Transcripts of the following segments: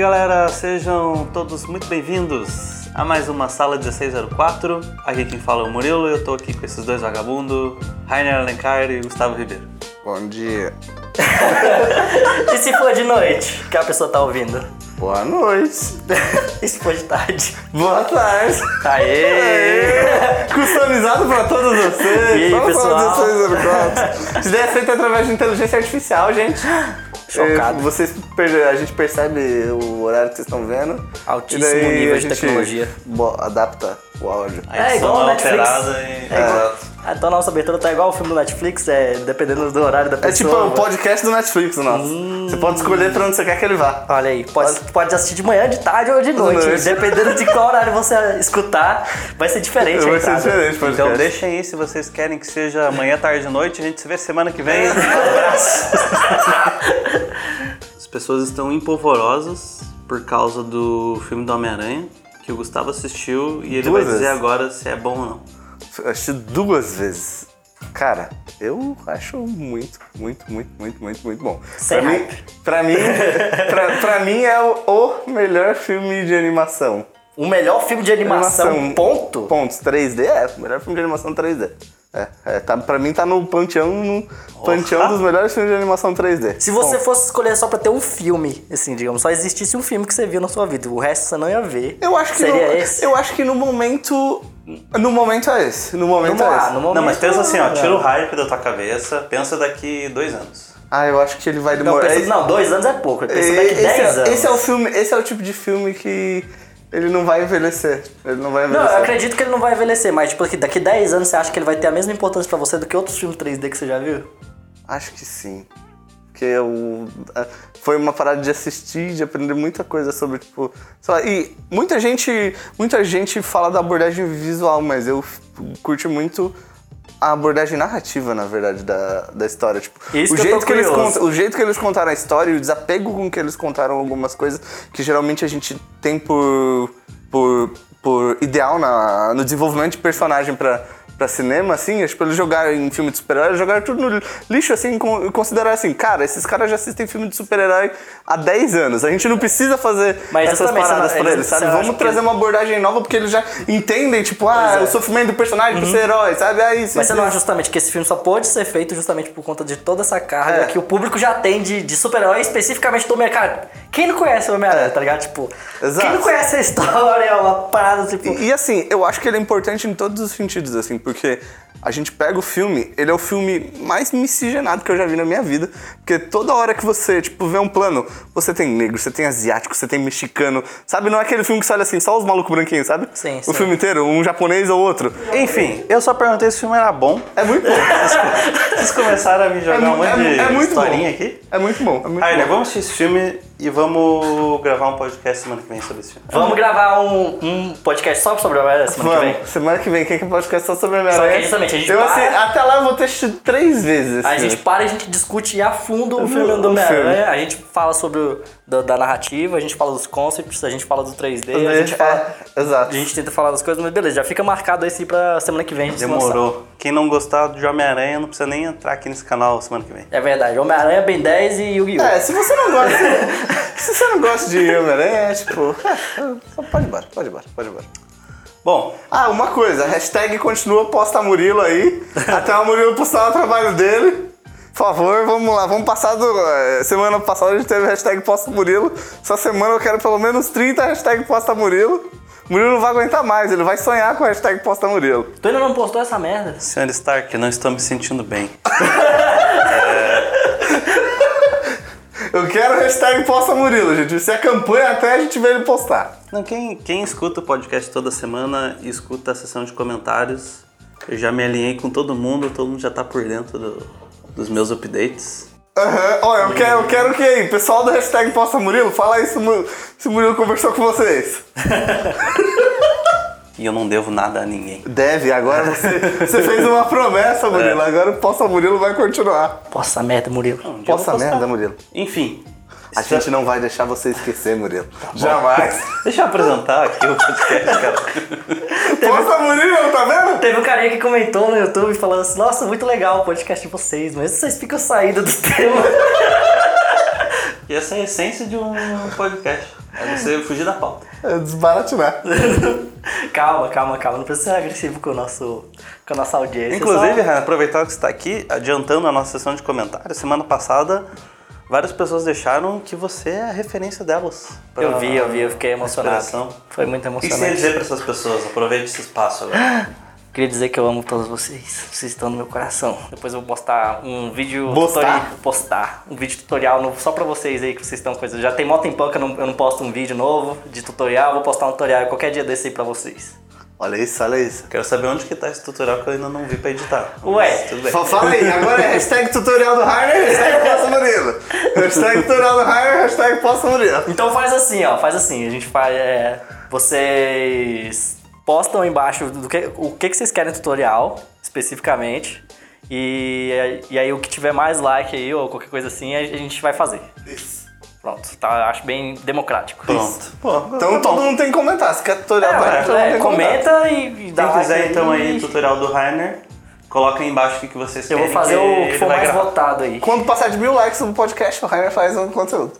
galera, sejam todos muito bem-vindos a mais uma sala 1604. Aqui quem fala é o Murilo e eu tô aqui com esses dois vagabundos, Rainer Alencar e Gustavo Ribeiro. Bom dia. E se for de noite, que a pessoa tá ouvindo? Boa noite. E se for de tarde? Boa tarde. Aê! Customizado pra todos vocês. E aí, Vamos pessoal? de 1604. Isso daí é feito através de inteligência artificial, gente. Chocado. É, Vocês, a gente percebe o horário que vocês estão vendo. Altíssimo nível de tecnologia. adapta o áudio. A É edição igual o Netflix. alterada e... É igual. Então a nossa abertura tá igual o filme do Netflix, é dependendo do horário da É pessoa. tipo o podcast do Netflix, nosso. Hum. Você pode escolher pra onde você quer que ele vá. Olha aí, pode, pode assistir de manhã, de tarde ou de noite. noite. Dependendo de qual horário você escutar, vai ser diferente a Vai ser diferente podcast. Então deixem aí se vocês querem que seja amanhã, tarde e noite. A gente se vê semana que vem. Abraço! As pessoas estão empolvorosas por causa do filme do Homem-Aranha, que o Gustavo assistiu e ele Duas vai dizer vezes. agora se é bom ou não. Eu assisti duas vezes. Cara, eu acho muito, muito, muito, muito, muito, muito bom. Sem pra mim, pra mim, pra, pra mim é o, o melhor filme de animação. O melhor filme de animação, Animação. ponto. Pontos 3D é o melhor filme de animação 3D. É, é tá, pra mim tá no panteão, no panteão dos melhores filmes de animação 3D. Se você Bom, fosse escolher só pra ter um filme, assim, digamos, só existisse um filme que você viu na sua vida, o resto você não ia ver. eu acho que seria no, esse. eu acho que no momento no momento é esse, no momento Vamos é lá, esse. no momento. Não, mas pensa assim, ó, não. tira o hype da tua cabeça, pensa daqui dois anos. Ah, eu acho que ele vai Não, demorar. pensa, é- não, dois anos é pouco. Pensa daqui esse, 10 é, anos. esse é o filme, esse é o tipo de filme que ele não vai envelhecer. Ele não vai Não, envelhecer. eu acredito que ele não vai envelhecer, mas tipo, daqui 10 anos você acha que ele vai ter a mesma importância pra você do que outros filmes 3D que você já viu? Acho que sim. Porque eu, é, foi uma parada de assistir, de aprender muita coisa sobre, tipo. Lá, e muita gente, muita gente fala da abordagem visual, mas eu curto muito a abordagem narrativa, na verdade, da, da história. Tipo, Isso o, que jeito que eles contam, o jeito que eles contaram a história e o desapego com que eles contaram algumas coisas que geralmente a gente tem por, por, por ideal na, no desenvolvimento de personagem pra, pra cinema, assim, é, tipo, eles jogaram em filme de super-herói, jogaram tudo no lixo, assim, e consideraram assim, cara, esses caras já assistem filme de super-herói há 10 anos, a gente não precisa fazer Mas essas paradas pra eles, sabe? Vamos que- trazer uma abordagem nova porque eles já entendem, tipo, ah, é. o sofrimento do personagem pra ser herói, sabe? É isso. Mas você isso, não acha justamente que esse filme só pode ser feito justamente por conta de toda essa carga É. que o público já tem de, de super-herói, especificamente do mercado? Quem não conhece o Homem-Aranha, É. tá ligado? Tipo, Exato. quem não conhece a história, é uma parada, tipo... E, e, assim, eu acho que ele é importante em todos os sentidos, assim, porque a gente pega o filme, ele é o filme mais miscigenado que eu já vi na minha vida. Porque toda hora que você, tipo, vê um plano, você tem negro, você tem asiático, você tem mexicano, sabe? Não é aquele filme que você olha assim, só os malucos branquinhos, sabe? Sim, O sim. filme inteiro, um japonês ou outro. Enfim, eu só perguntei se o filme era bom. É muito bom. Vocês começaram a me jogar É um monte é- de é muito bom. historinha aqui. É muito bom. É muito Rainer, bom. vamos assistir esse filme e vamos gravar um podcast semana que vem sobre esse filme. Vamos gravar um, um podcast só sobre o Homem-Aranha semana que vem? Vamos, semana que vem, quem que pode ficar só sobre a minha Só que justamente, a gente eu, para- assim, Até lá eu vou ter assistido três vezes A filme. gente para e a gente discute a fundo o filme o do Homem-Aranha. filme. A gente fala sobre o, da, da narrativa, a gente fala dos concepts, a gente fala do 3D, a gente, fala, É, exato. a gente tenta falar das coisas, mas beleza, já fica marcado esse pra semana que vem lançar. Demorou. Quem não gostar de Homem-Aranha não precisa nem entrar aqui nesse canal semana que vem. É verdade, Homem-Aranha, Ben 10 e Yu-Gi-Oh! É, se você não gosta. se você não gosta de Homem-Aranha, é tipo. é, pode ir embora, pode ir embora, pode ir embora. Bom, Ah, uma coisa, hashtag continua posta Murilo aí. até o Murilo postar o trabalho dele. Por favor, vamos lá, vamos passar do. eh, Semana passada a gente teve hashtag posta Murilo. Essa semana eu quero pelo menos 30 hashtag posta Murilo. Murilo não vai aguentar mais, ele vai sonhar com a hashtag posta Murilo. Tu ainda não postou essa merda? senhor Stark, não estou me sentindo bem. Eu quero hashtag posta Murilo, gente. Isso é campanha até a gente ver ele postar. Não, quem, quem escuta o podcast toda semana e escuta a sessão de comentários, eu já me alinhei com todo mundo, todo mundo já tá por dentro do- dos meus updates. Aham, Olha, eu quero, eu quero que aí, pessoal do hashtag posta Murilo, fala aí se o Mu- se o Murilo conversou com vocês. E eu não devo nada a ninguém. Deve, agora você, você fez uma promessa, Murilo. Agora o Posta Murilo vai continuar. Posta merda, Murilo. Um vou Posta merda, Murilo. Enfim. A gente não vai deixar você esquecer, Murilo. Jamais. Deixa eu apresentar aqui o podcast, cara. Posta Murilo, tá vendo? Teve um carinha que comentou no YouTube falando assim, nossa, muito legal o podcast de vocês, mas vocês ficam saindo do tema. E essa é a essência de um podcast. É você fugir da pauta. É desbaratinar. calma, calma, calma. Não precisa ser agressivo com, o nosso, com a nossa audiência. Inclusive, só- Renan, aproveitando que você está aqui, adiantando a nossa sessão de comentários, semana passada várias pessoas deixaram que você é a referência delas. Eu vi, eu vi, eu fiquei emocionado. inspiração. Foi muito O que você ia emocionante. dizer para essas pessoas? Aproveite esse espaço agora. Queria dizer que eu amo todos vocês. Vocês estão no meu coração. Depois eu vou postar um vídeo Postar? tutorial. Postar. Um vídeo tutorial novo só pra vocês aí que vocês estão coisa. Já tem mó tempão que eu não, eu não posto um vídeo novo de tutorial. Vou postar um tutorial qualquer dia desse aí pra vocês. Olha isso, olha isso. Quero saber onde que tá esse tutorial que eu ainda não vi para editar. Ué. Mas tudo bem. Fa- Fala aí, agora é hashtag tutorial do Rainer, hashtag posta Murilo. Hashtag tutorial do Rainer, hashtag posta Murilo. Então faz assim, ó. Faz assim. A gente faz. é, vocês postam embaixo do que, o que, que vocês querem tutorial, especificamente. E, e aí o que tiver mais like aí, ou qualquer coisa assim, a gente vai fazer. Isso. Pronto, tá? Acho bem democrático. Pronto. Pô, Então tá todo bom. mundo tem que comentar. Se quer tutorial do Rainer, mundo É, tem que comentar. comenta e, e dá Quem quiser então aí e- tutorial do Rainer, coloca aí embaixo o que que vocês Eu querem. vou fazer que o que for mais gravar. votado aí. Quando passar de mil likes no podcast, o Rainer faz um conteúdo.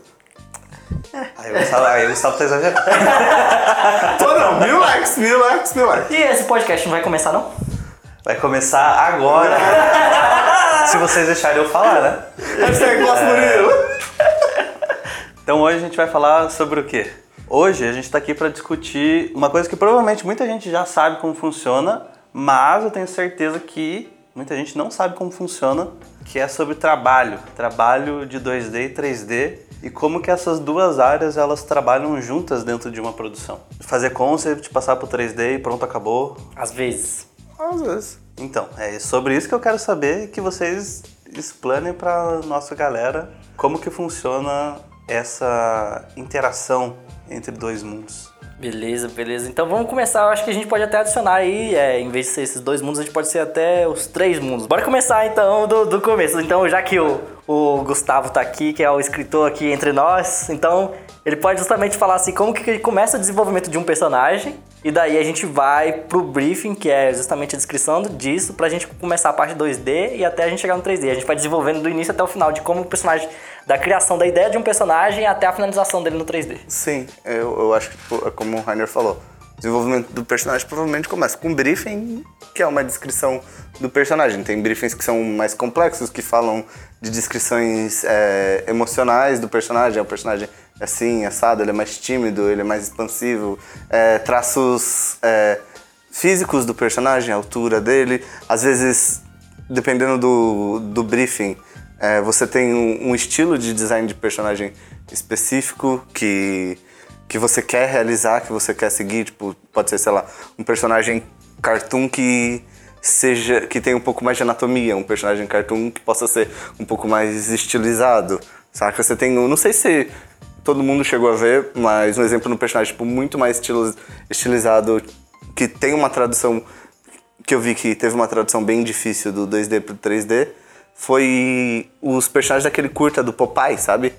Aí o Gustavo, aí o Gustavo tá exagerando. Tô não, mil likes, mil likes, mil likes. E esse podcast não vai começar, não? Vai começar agora. Se vocês deixarem eu falar, né? Hashtag posta Murilo. Então hoje a gente vai falar sobre o quê? Hoje a gente está aqui para discutir uma coisa que provavelmente muita gente já sabe como funciona, mas eu tenho certeza que muita gente não sabe como funciona, que é sobre trabalho, trabalho de 2D e 3D e como que essas duas áreas elas trabalham juntas dentro de uma produção. Fazer concept, passar pro 3D e pronto, acabou. Às vezes. Às vezes. Então, é sobre isso que eu quero saber e que vocês explanem para nossa galera como que funciona essa interação entre dois mundos. Beleza, beleza. Então vamos começar. Eu acho que a gente pode até adicionar aí, é, em vez de ser esses dois mundos, a gente pode ser até os três mundos. Bora começar então do, do começo. Então, já que o, o Gustavo tá aqui, que é o escritor aqui entre nós, então ele pode justamente falar assim como que começa o desenvolvimento de um personagem. E daí a gente vai pro briefing, que é justamente a descrição disso, pra gente começar a parte 2D e até a gente chegar no 3D. A gente vai desenvolvendo do início até o final, de como o personagem, da criação da ideia de um personagem até a finalização dele no 3D. Sim, eu, eu acho que, tipo, é como o Rainer falou, o desenvolvimento do personagem provavelmente começa com um briefing, que é uma descrição do personagem. Tem briefings que são mais complexos, que falam de descrições é, emocionais do personagem. O personagem é assim, assado, ele é mais tímido, ele é mais expansivo. É, traços é, físicos do personagem, a altura dele. Às vezes, dependendo do, do briefing, é, você tem um, um estilo de design de personagem específico que, que você quer realizar, que você quer seguir. Tipo, pode ser, sei lá, um personagem cartoon que seja que tenha um pouco mais de anatomia, um personagem cartoon que possa ser um pouco mais estilizado, saca? Você tem, não sei se todo mundo chegou a ver, mas um exemplo de um personagem tipo, muito mais estilizado que tem uma tradução que eu vi que teve uma tradução bem difícil do 2D pro 3D foi os personagens daquele curta do Popeye, sabe?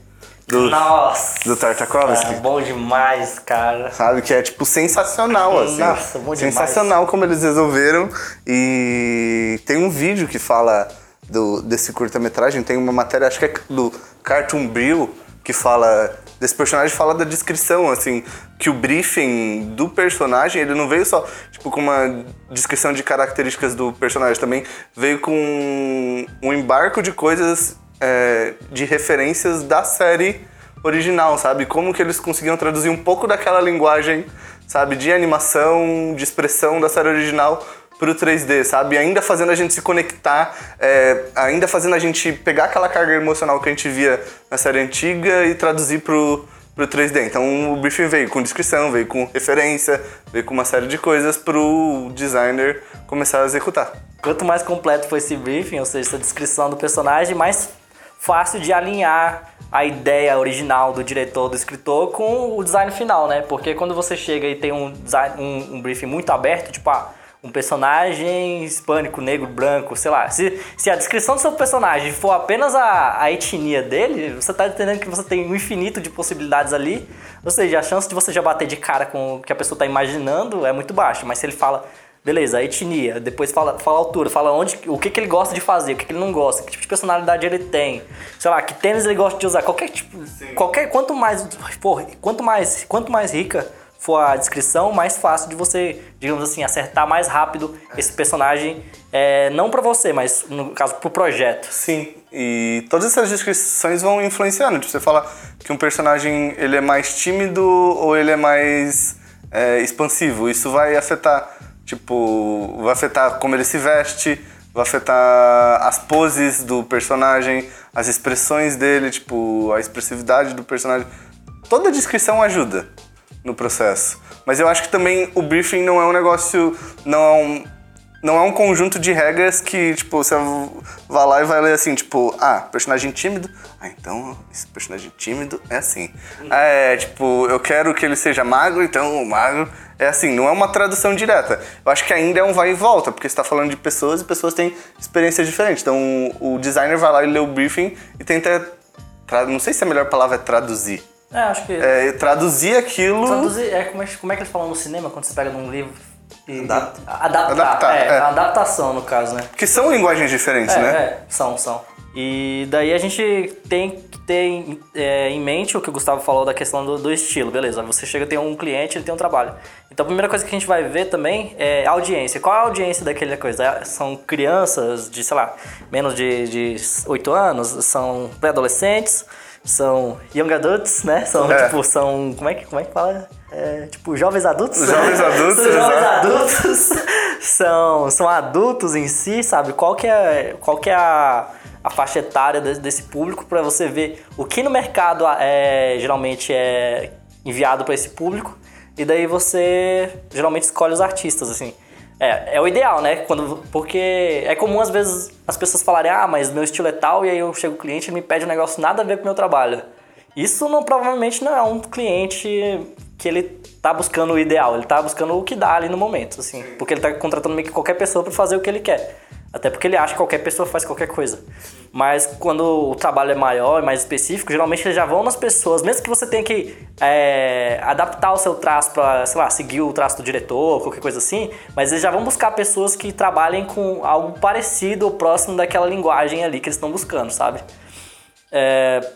Do, Nossa! do Tartakovsky. É bom demais, cara. Sabe? Que é, tipo, sensacional, assim. Nossa, bom demais. Sensacional como eles resolveram. E tem um vídeo que fala do, desse curta-metragem. Tem uma matéria, acho que é do Cartoon Brew, que fala... Desse personagem fala da descrição, assim, que o briefing do personagem, ele não veio só, tipo, com uma descrição de características do personagem, também veio com um embarco de coisas, é, de referências da série original, sabe? Como que eles conseguiam traduzir um pouco daquela linguagem, sabe? De animação, de expressão da série original pro 3D, sabe? Ainda fazendo a gente se conectar, é, ainda fazendo a gente pegar aquela carga emocional que a gente via na série antiga e traduzir pro, pro 3D. Então o briefing veio com descrição, veio com referência, veio com uma série de coisas pro designer começar a executar. Quanto mais completo for esse briefing, ou seja, essa descrição do personagem, mais fácil de alinhar a ideia original do diretor, do escritor, com o design final, né? Porque quando você chega e tem um, design, um, um briefing muito aberto, tipo, ah, um personagem hispânico, negro, branco, sei lá. Se, se a descrição do seu personagem for apenas a, a etnia dele, você tá entendendo que você tem um infinito de possibilidades ali. Ou seja, a chance de você já bater de cara com o que a pessoa tá imaginando é muito baixa. Mas se ele fala Beleza, a etnia, depois fala, fala a altura, fala onde, o que, que ele gosta de fazer, o que, que ele não gosta, que tipo de personalidade ele tem, sei lá, que tênis ele gosta de usar, qualquer tipo, qualquer, quanto mais, porra, quanto mais, quanto mais rica for a descrição, mais fácil de você, digamos assim, acertar mais rápido esse personagem, é, não pra você, mas no caso pro projeto. Sim, e todas essas descrições vão influenciando. Tipo, você fala que um personagem ele é mais tímido ou ele é mais é, expansivo. Isso vai afetar, tipo, vai afetar como ele se veste, vai afetar as poses do personagem, as expressões dele, tipo, a expressividade do personagem. Toda descrição ajuda no processo. Mas eu acho que também o briefing não é um negócio, não é um, não é um conjunto de regras que, tipo, você vai lá e vai ler assim, tipo, ah, personagem tímido, ah, então esse personagem tímido é assim. É, tipo, eu quero que ele seja magro, então o magro é assim, não é uma tradução direta. Eu acho que ainda é um vai e volta, porque você tá falando de pessoas e pessoas têm experiências diferentes. Então o designer vai lá e lê o briefing e tenta, não sei se a melhor palavra é traduzir. É, acho que... É, traduzir aquilo... Traduzir, é, como, é, como é que eles falam no cinema, quando você pega num livro e... Adapta. Adaptar, Adaptar, é, é. a adaptação no caso, né? Que são linguagens diferentes, É, né? é, são, são. E daí a gente tem que ter em, é, em mente o que o Gustavo falou da questão do, do estilo, beleza? Você chega, tem um cliente, ele tem um trabalho. Então a primeira coisa que a gente vai ver também é a audiência. Qual é a audiência daquela coisa? É, São crianças de, sei lá, menos de, de 8 anos, são pré-adolescentes, são young adults, né? São, É. tipo, são, como é que, como é que fala? É, tipo, jovens adultos? Jovens adultos, São jovens adultos são, são adultos em si, sabe? Qual que é, qual que é a, a faixa etária desse, desse público para você ver o que no mercado é, geralmente é enviado para esse público e daí você geralmente escolhe os artistas, assim. É, é o ideal, né? Quando, porque é comum às vezes as pessoas falarem, ah, mas meu estilo é tal, e aí eu chego o cliente e me pede um negócio nada a ver com o meu trabalho. Isso não, provavelmente não é um cliente que ele tá buscando o ideal, ele tá buscando o que dá ali no momento, assim. Porque ele tá contratando meio que qualquer pessoa para fazer o que ele quer. Até porque ele acha que qualquer pessoa faz qualquer coisa. Mas quando o trabalho é maior e mais específico, geralmente eles já vão nas pessoas, mesmo que você tenha que é, adaptar o seu traço para, sei lá, seguir o traço do diretor, qualquer coisa assim, mas eles já vão buscar pessoas que trabalhem com algo parecido ou próximo daquela linguagem ali que eles estão buscando, sabe? É,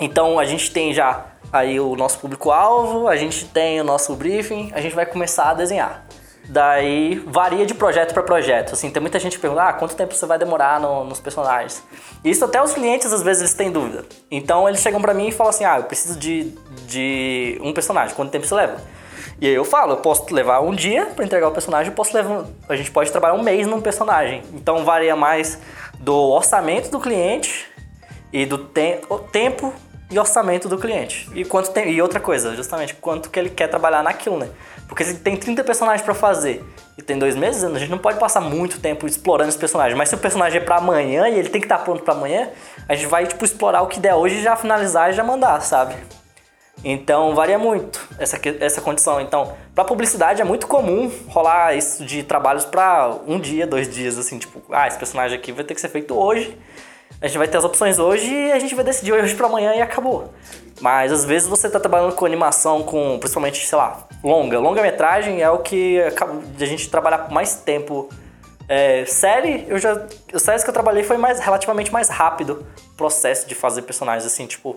então a gente tem já aí o nosso público-alvo, a gente tem o nosso briefing, a gente vai começar a desenhar. Daí varia de projeto para projeto. Assim, tem muita gente que pergunta: ah, quanto tempo você vai demorar no- nos personagens? Isso até os clientes às vezes eles têm dúvida. Então eles chegam pra mim e falam assim: ah, eu preciso de, de um personagem, quanto tempo você leva? E aí eu falo, eu posso levar um dia pra entregar o personagem, posso levar, a gente pode trabalhar um mês num personagem. Então varia mais do orçamento do cliente e do te tempo e orçamento do cliente. E quanto tem e outra coisa, justamente quanto que ele quer trabalhar naquilo, né? Porque se tem 30 personagens pra fazer e tem dois meses, a gente não pode passar muito tempo explorando esse personagem. Mas se o personagem é pra amanhã e ele tem que estar pronto pra amanhã, a gente vai tipo explorar o que der hoje e já finalizar e já mandar, sabe? Então varia muito essa, essa condição. Então, para publicidade é muito comum rolar isso de trabalhos para um dia, dois dias, assim, tipo, ah, esse personagem aqui vai ter que ser feito hoje. A gente vai ter as opções hoje e a gente vai decidir hoje para amanhã e acabou. Mas às vezes você tá trabalhando com animação, com principalmente, sei lá, longa. Longa-metragem é o que a gente trabalhar por mais tempo. É, série, eu já. As séries que eu trabalhei foi mais, relativamente mais rápido o processo de fazer personagens, assim, tipo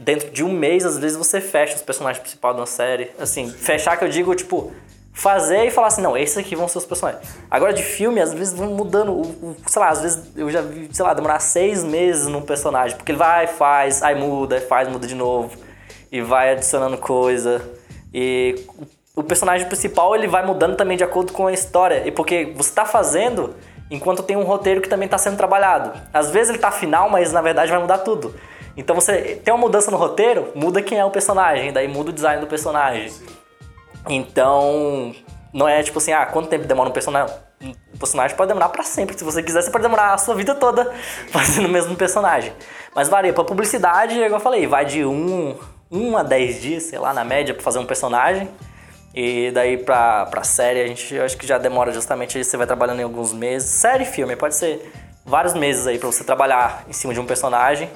dentro de um mês, às vezes você fecha os personagens principais de uma série. Assim, fechar que eu digo, tipo, fazer e falar assim, não, esses aqui vão ser os personagens. Agora de filme, às vezes vão mudando, sei lá, às vezes eu já vi, sei lá, demorar seis meses num personagem, porque ele vai, faz, aí muda, aí faz, muda de novo, e vai adicionando coisa. E o personagem principal, ele vai mudando também de acordo com a história, e porque você tá fazendo enquanto tem um roteiro que também está sendo trabalhado. Às vezes ele tá final, mas na verdade vai mudar tudo. Então você tem uma mudança no roteiro, muda quem é o personagem, daí muda o design do personagem. Então, não é tipo assim, ah, quanto tempo demora um personagem? Um personagem pode demorar pra sempre. Se você quiser, você pode demorar a sua vida toda fazendo o mesmo personagem. Mas varia. Pra publicidade, igual eu falei, vai de um, um a 10 dias, sei lá, na média, pra fazer um personagem. E daí pra, pra série, a gente eu acho que já demora justamente, você vai trabalhando em alguns meses. Série e filme, pode ser vários meses aí pra você trabalhar em cima de um personagem.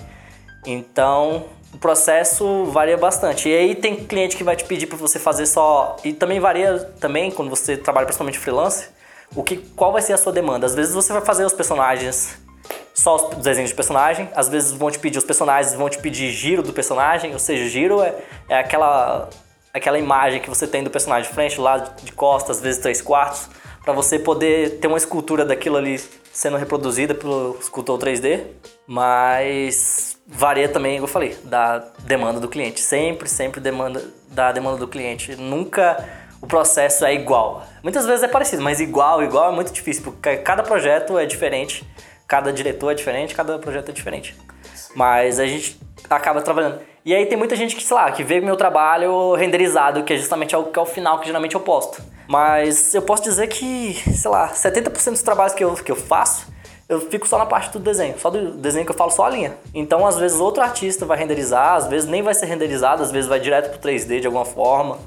Então, o processo varia bastante. E aí tem cliente que vai te pedir para você fazer só. E também varia também quando você trabalha principalmente freelance. o que, qual vai ser a sua demanda. Às vezes você vai fazer os personagens só os desenhos de personagem, às vezes vão te pedir os personagens, vão te pedir giro do personagem, ou seja, giro é, é aquela aquela imagem que você tem do personagem de frente, lá de costas, às vezes três quartos, para você poder ter uma escultura daquilo ali sendo reproduzida pelo escultor 3D, mas varia também, como eu falei, da demanda do cliente. Sempre, sempre demanda da demanda do cliente. Nunca o processo é igual. Muitas vezes é parecido, mas igual, igual é muito difícil, porque cada projeto é diferente cada diretor é diferente, cada projeto é diferente. Mas a gente acaba trabalhando. E aí tem muita gente que, sei lá, que vê meu trabalho renderizado, que é justamente o que é o final que geralmente eu posto. Mas eu posso dizer que, sei lá, 70% dos trabalhos que eu, que eu faço, eu fico só na parte do desenho, só do desenho que eu falo só a linha. Então, às vezes, outro artista vai renderizar, às vezes nem vai ser renderizado, às vezes vai direto pro 3D de alguma forma.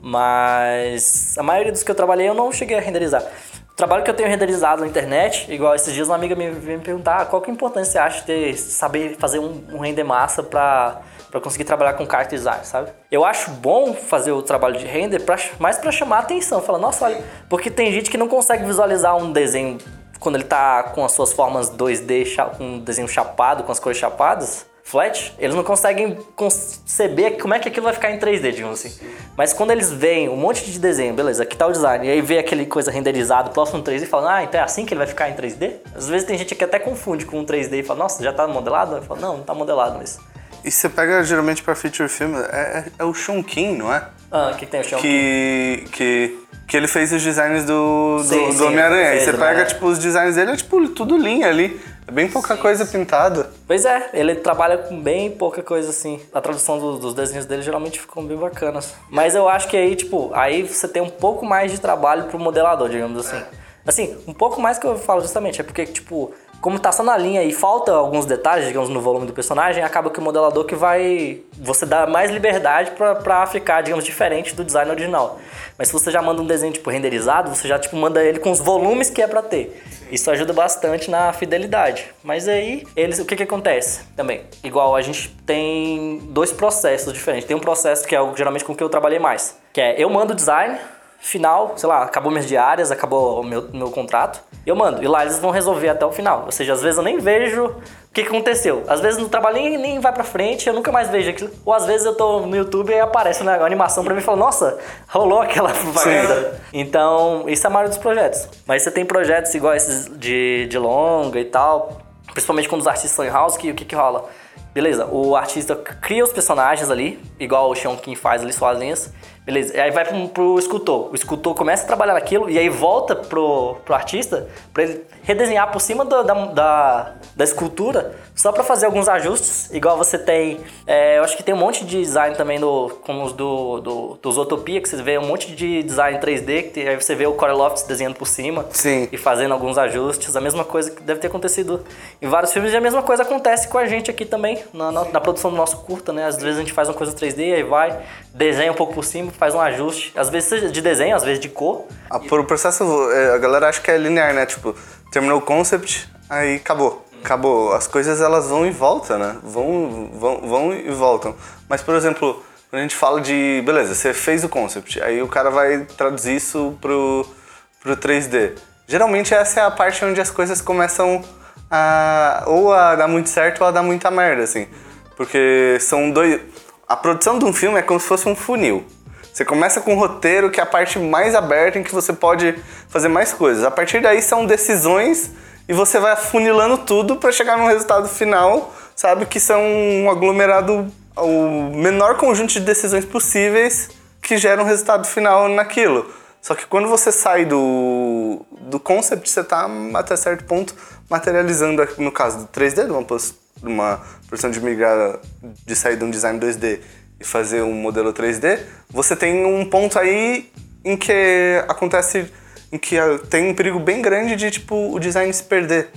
Mas a maioria dos que eu trabalhei eu não cheguei a renderizar. O trabalho que eu tenho renderizado na internet, igual esses dias uma amiga me veio me perguntar ah, qual que é a importância você acha de saber fazer um, um render massa pra, pra conseguir trabalhar com character design, sabe? Eu acho bom fazer o trabalho de render pra, mais pra chamar a atenção. Falar, nossa, olha, porque tem gente que não consegue visualizar um desenho quando ele tá com as suas formas 2D, com um desenho chapado, com as cores chapadas flat, eles não conseguem conceber como é que aquilo vai ficar em 3D, digamos assim. Mas quando eles veem um monte de desenho, beleza, aqui tá o design, e aí vê aquele coisa renderizado próximo 3D e falam, ah, então é assim que ele vai ficar em 3D? Às vezes tem gente que até confunde com um 3D e fala, nossa, já tá modelado? Eu falo, não, não tá modelado, mas... E você pega geralmente pra feature film, é, é, é o Sean King, não é? Ah, que, tem o Sean que, que Que ele fez os designs do, do, do Homem-Aranha. Aí você pega, tipo, os designs dele, é tipo tudo linha ali. É bem pouca sim, coisa sim. pintada. Pois é, ele trabalha com bem pouca coisa assim. A tradução do, dos desenhos dele geralmente ficam bem bacanas. Mas eu acho que aí, tipo, aí você tem um pouco mais de trabalho pro modelador, digamos assim. É. Assim, um pouco mais que eu falo justamente, é porque, tipo, como tá só na linha e falta alguns detalhes, digamos, no volume do personagem, acaba que o modelador que vai. Você dá mais liberdade pra ficar, digamos, diferente do design original. Mas se você já manda um desenho, tipo, renderizado, você já, tipo, manda ele com os volumes que é pra ter. Isso ajuda bastante na fidelidade. Mas aí, eles, o que que acontece também? Igual a gente tem dois processos diferentes. Tem um processo que é geralmente com o que eu trabalhei mais, que é eu mando o design, final, sei lá, acabou minhas diárias, acabou o meu, meu contrato, eu mando. E lá eles vão resolver até o final. Ou seja, às vezes eu nem vejo o que, aconteceu. Às vezes no trabalho nem, nem vai pra frente, eu nunca mais vejo aquilo. Ou às vezes eu tô no YouTube e aparece uma animação pra mim e fala, nossa, rolou aquela propaganda. Então, isso é a maioria dos projetos. Mas você tem projetos igual esses de, de longa e tal, principalmente quando os artistas estão em house, que o que, que rola? Beleza, o artista cria os personagens ali, igual o Sean King faz ali sozinhas. Beleza, e aí vai pro, pro escultor. O escultor começa a trabalhar naquilo e aí volta pro, pro artista para ele redesenhar por cima do, da, da, da, escultura só para fazer alguns ajustes. Igual você tem. É, eu acho que tem um monte de design também do, como os do, do, dos Utopia, que você vê um monte de design 3D, que aí você vê o Corey Lofts desenhando por cima Sim. e fazendo alguns ajustes. A mesma coisa que deve ter acontecido em vários filmes e a mesma coisa acontece com a gente aqui também, na, na, na produção do nosso curta, né? Às vezes a gente faz uma coisa 3D, aí vai, desenha um pouco por cima, faz um ajuste. Às vezes de desenho, às vezes de cor. Ah, por o processo, é, a galera acha que é linear, né? Tipo, terminou o concept, aí acabou. Acabou. As coisas elas vão e voltam, né? Vão, vão, vão e voltam. Mas, por exemplo, quando a gente fala de. Beleza, você fez o concept, aí o cara vai traduzir isso pro, pro 3D. Geralmente essa é a parte onde as coisas começam a. ou a dar muito certo ou a dar muita merda, assim. Porque são dois. A produção de um filme é como se fosse um funil. Você começa com um roteiro que é a parte mais aberta em que você pode fazer mais coisas. A partir daí são decisões e você vai afunilando tudo para chegar num resultado final, sabe? Que são um aglomerado, o menor conjunto de decisões possíveis que geram um resultado final naquilo. Só que quando você sai do, do concept, você está até certo ponto materializando, no caso do 3D, de uma, uma posição de migrar, de sair de um design 2D e fazer um modelo 3D, você tem um ponto aí em que acontece, em que tem um perigo bem grande de tipo o design se perder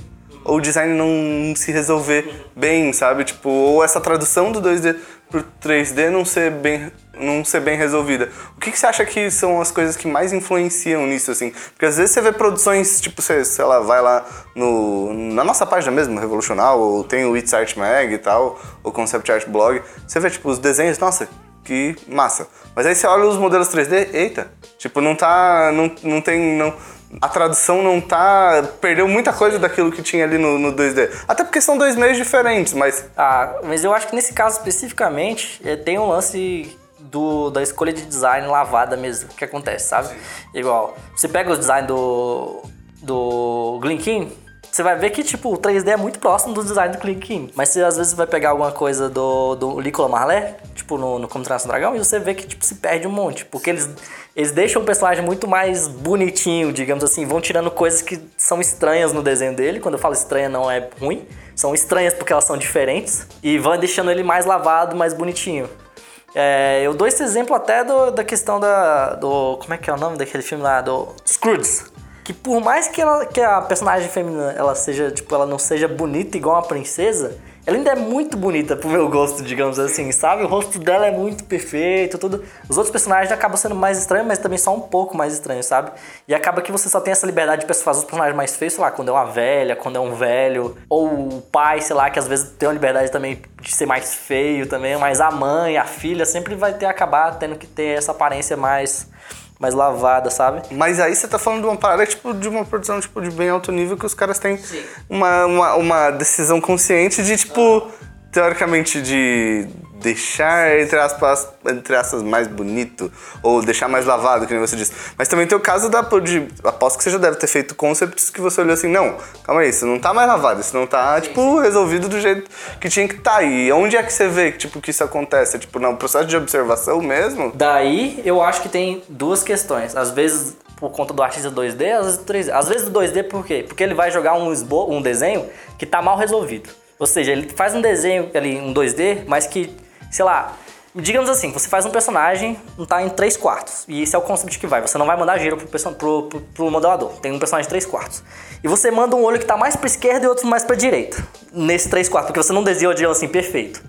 ou o design não se resolver bem, sabe? Tipo, ou essa tradução do 2D pro 3D não ser bem não ser bem resolvida. O que, que, você acha que são as coisas que mais influenciam nisso, assim? Porque às vezes você vê produções, tipo, você, sei lá, vai lá no, na nossa página mesmo, Revolucional, ou tem o It's Art Mag e tal, o Concept Art Blog, você vê, tipo, os desenhos, nossa, que massa. Mas aí você olha os modelos 3D, eita, tipo, não tá, não, não tem, não, a tradução não tá. Perdeu muita coisa daquilo que tinha ali no, no 2D. Até porque são dois meios diferentes, mas. Ah, mas eu acho que nesse caso especificamente eh, tem um lance do, da escolha de design lavada mesmo que acontece, sabe? Igual, você pega o design do, do Glinkin, você vai ver que, tipo, o 3D é muito próximo do design do Glinkin. Mas você às vezes vai pegar alguma coisa do, do Nicolas Marlé, tipo, no, no Como Treinar Dragão, e você vê que, tipo, se perde um monte. Porque eles, eles deixam o personagem muito mais bonitinho, digamos assim, vão tirando coisas que são estranhas no desenho dele. Quando eu falo estranha, não é ruim. São estranhas porque elas são diferentes. E vão deixando ele mais lavado, mais bonitinho. É, eu dou esse exemplo até do, da questão da. do. Como é que é o nome daquele filme lá? Do. Scrooge. Que por mais que, ela, que a personagem feminina ela seja, tipo, ela não seja bonita igual uma princesa, ela ainda é muito bonita pro meu gosto, digamos assim, sabe? O rosto dela é muito perfeito, tudo. Os outros personagens acabam sendo mais estranhos, mas também só um pouco mais estranhos, sabe? E acaba que você só tem essa liberdade de fazer os personagens mais feios, sei lá, quando é uma velha, quando é um velho, ou o pai, sei lá, que às vezes tem uma liberdade também de ser mais feio também, mas a mãe, a filha sempre vai ter acabar tendo que ter essa aparência mais mais lavada, sabe? Mas aí você tá falando de uma parada, tipo, de uma produção, tipo, de bem alto nível que os caras têm uma, uma, uma decisão consciente de, tipo, teoricamente, de deixar, entre aspas, entre aspas, mais bonito, ou deixar mais lavado, que nem você disse. Mas também tem o caso da, de, aposto que você já deve ter feito concepts que você olhou assim, não, calma aí, isso não tá mais lavado, isso não tá, tipo, resolvido do jeito que tinha que estar. Tá. E onde é que você vê que, tipo, que isso acontece? Tipo, no processo de observação mesmo? Daí, eu acho que tem duas questões. Às vezes, por conta do artista 2D, às vezes 3D. Às vezes do 2D por quê? Porque ele vai jogar um, esbo um desenho que tá mal resolvido. Ou seja, ele faz um desenho ali, um 2D, mas que sei lá, digamos assim, você faz um personagem, não tá em 3 quartos. E esse é o conceito que vai. Você não vai mandar giro pro, pro, pro, pro modelador. Tem um personagem de 3 quartos. E você manda um olho que tá mais pra esquerda e outro mais pra direita. Nesse 3 quartos, porque você não desenhou, digamos assim, perfeito.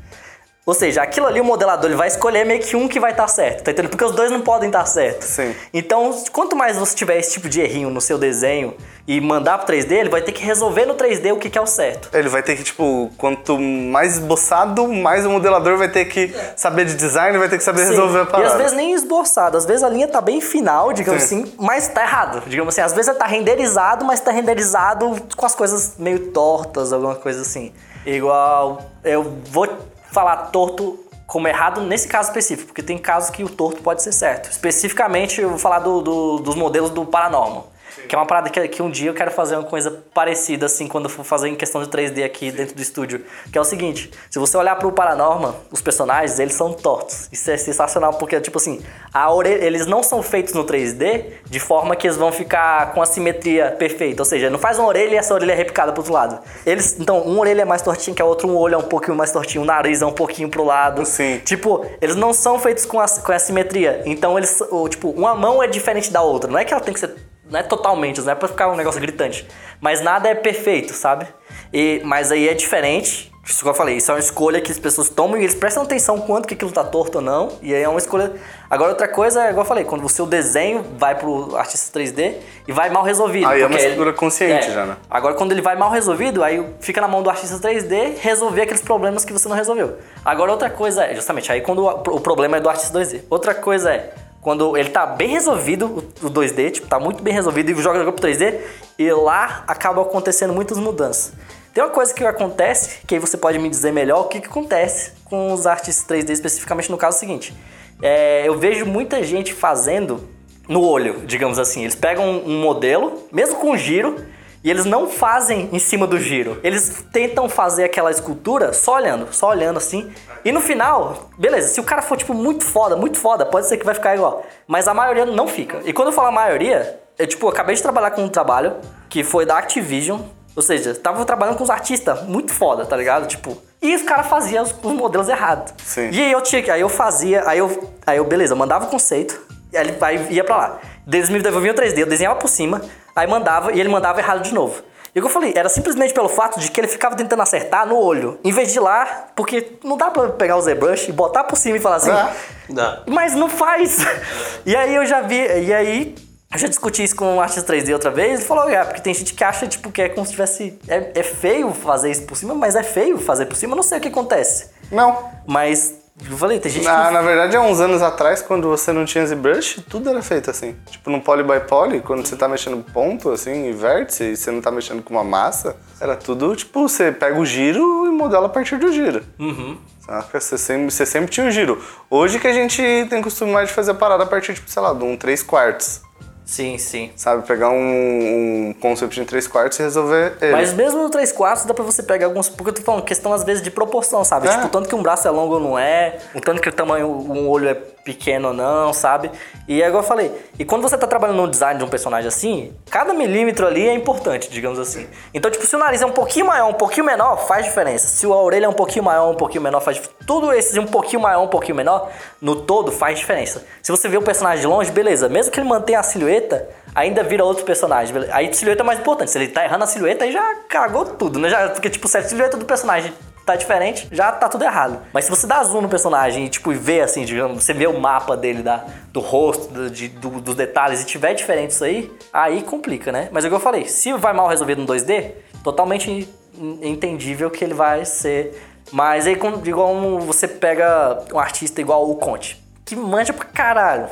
Ou seja, aquilo ali o modelador ele vai escolher meio que um que vai estar tá certo, tá entendendo? Porque os dois não podem estar tá certos. Sim. Então, quanto mais você tiver esse tipo de errinho no seu desenho e mandar pro 3D, ele vai ter que resolver no 3D o que, que é o certo. Ele vai ter que, tipo, quanto mais esboçado, mais o modelador vai ter que saber de design, vai ter que saber Sim. resolver a parada. E às vezes nem esboçado, às vezes a linha tá bem final, digamos Sim. assim, mas tá errado. Digamos assim, às vezes tá renderizado, mas tá renderizado com as coisas meio tortas, alguma coisa assim. Igual, eu vou falar torto como errado nesse caso específico, porque tem casos que o torto pode ser certo. Especificamente, eu vou falar do, do, dos modelos do Paranormal. Que é uma parada que, que, um dia eu quero fazer uma coisa parecida, assim, quando eu for fazer em questão de 3D aqui Sim. dentro do estúdio. Que é o seguinte: se você olhar pro Paranorma, os personagens, eles são tortos. Isso é sensacional, porque, tipo assim, a orelha, eles não são feitos no 3D de forma que eles vão ficar com a simetria perfeita. Ou seja, não faz uma orelha e essa orelha é repicada pro outro lado. Eles, então, uma orelha é mais tortinha que a outra, um olho é um pouquinho mais tortinho, o nariz é um pouquinho pro lado. Sim. Tipo, eles não são feitos com a, com a simetria. Então, eles, tipo, uma mão é diferente da outra. Não é que ela tem que ser não é totalmente, não é pra ficar um negócio gritante. Mas nada é perfeito, sabe? E, mas aí é diferente. Isso que eu falei, isso é uma escolha que as pessoas tomam e eles prestam atenção quanto que aquilo tá torto ou não. E aí é uma escolha. Agora outra coisa é, igual eu falei, quando o seu desenho vai pro artista 3D e vai mal resolvido. Aí é uma escolha consciente é, já, né? Agora quando ele vai mal resolvido, aí fica na mão do artista 3D resolver aqueles problemas que você não resolveu. Agora outra coisa é, justamente, aí quando o, o problema é do artista 2D. Outra coisa é, quando ele tá bem resolvido, o 2D, tipo, tá muito bem resolvido, e joga pro 3D, e lá acaba acontecendo muitas mudanças. Tem uma coisa que acontece, que aí você pode me dizer melhor o que, que acontece com os artes 3D, especificamente no caso seguinte. É, eu vejo muita gente fazendo no olho, digamos assim. Eles pegam um modelo, mesmo com giro, e eles não fazem em cima do giro. Eles tentam fazer aquela escultura só olhando, só olhando assim. E no final, beleza, se o cara for tipo muito foda, muito foda, pode ser que vai ficar igual. Mas a maioria não fica. E quando eu falo a maioria, eu tipo, eu acabei de trabalhar com um trabalho que foi da Activision. Ou seja, tava trabalhando com uns artistas muito foda, tá ligado? Tipo, e os caras faziam os, os, modelos errados. Sim. E aí eu tinha que. Aí eu fazia, aí eu, aí eu beleza, mandava o conceito, e aí ele ia pra lá. Eles me devolviam 3D, eu desenhava por cima, Aí mandava e ele mandava errado de novo. E o que eu falei, era simplesmente pelo fato de que ele ficava tentando acertar no olho, em vez de ir lá, porque não dá pra pegar o ZBrush e botar por cima e falar assim. Dá. Dá. Mas não faz. E aí eu já vi, e aí eu já discuti isso com um artista 3D outra vez, ele falou, é, porque tem gente que acha, tipo, que é como se tivesse... É, é feio fazer isso por cima, mas é feio fazer por cima, eu não sei o que acontece. Não. Mas Eu falei, tem gente Na, que. na verdade, há uns anos atrás, quando você não tinha ZBrush, tudo era feito assim. Tipo, no poly by poly, quando você tá mexendo ponto, assim, e vértice, e você não tá mexendo com uma massa, era tudo, tipo, você pega o giro e modela a partir do giro. Uhum. Saca? Você sempre, você sempre tinha o giro. Hoje que a gente tem costume mais de fazer a parada a partir, tipo, sei lá, de um 3 quartos. Sim, sim. Sabe? Pegar um, um concept em 3 quartos e resolver ele. Mas mesmo no 3 quartos dá pra você pegar alguns. Porque eu tô falando, questão às vezes de proporção, sabe? É. Tipo, o tanto que um braço é longo ou não é, o tanto que o tamanho, um olho é pequeno ou não, sabe? E é igual eu falei. E quando você tá trabalhando no design de um personagem assim, cada milímetro ali é importante, digamos assim. Então, tipo, se o nariz é um pouquinho maior, um pouquinho menor, faz diferença. Se a orelha é um pouquinho maior, um pouquinho menor, faz Tudo esses um pouquinho maior, um pouquinho menor, no todo faz diferença. Se você vê o personagem de longe, beleza. Mesmo que ele mantenha a silhueta, ainda vira outro personagem. Aí a silhueta é mais importante. Se ele tá errando a silhueta, aí já cagou tudo, né? Já, porque, tipo, se a silhueta do personagem tá diferente, já tá tudo errado. Mas se você dá zoom no personagem e, tipo, e vê assim, digamos, você vê o mapa dele, da, do rosto, do, de- do- dos detalhes, e tiver diferente isso aí, aí complica, né? Mas é o que eu falei, se vai mal resolvido no 2D, totalmente en- entendível que ele vai ser. Mas aí, igual você pega um artista igual o Conte, que manja pra caralho.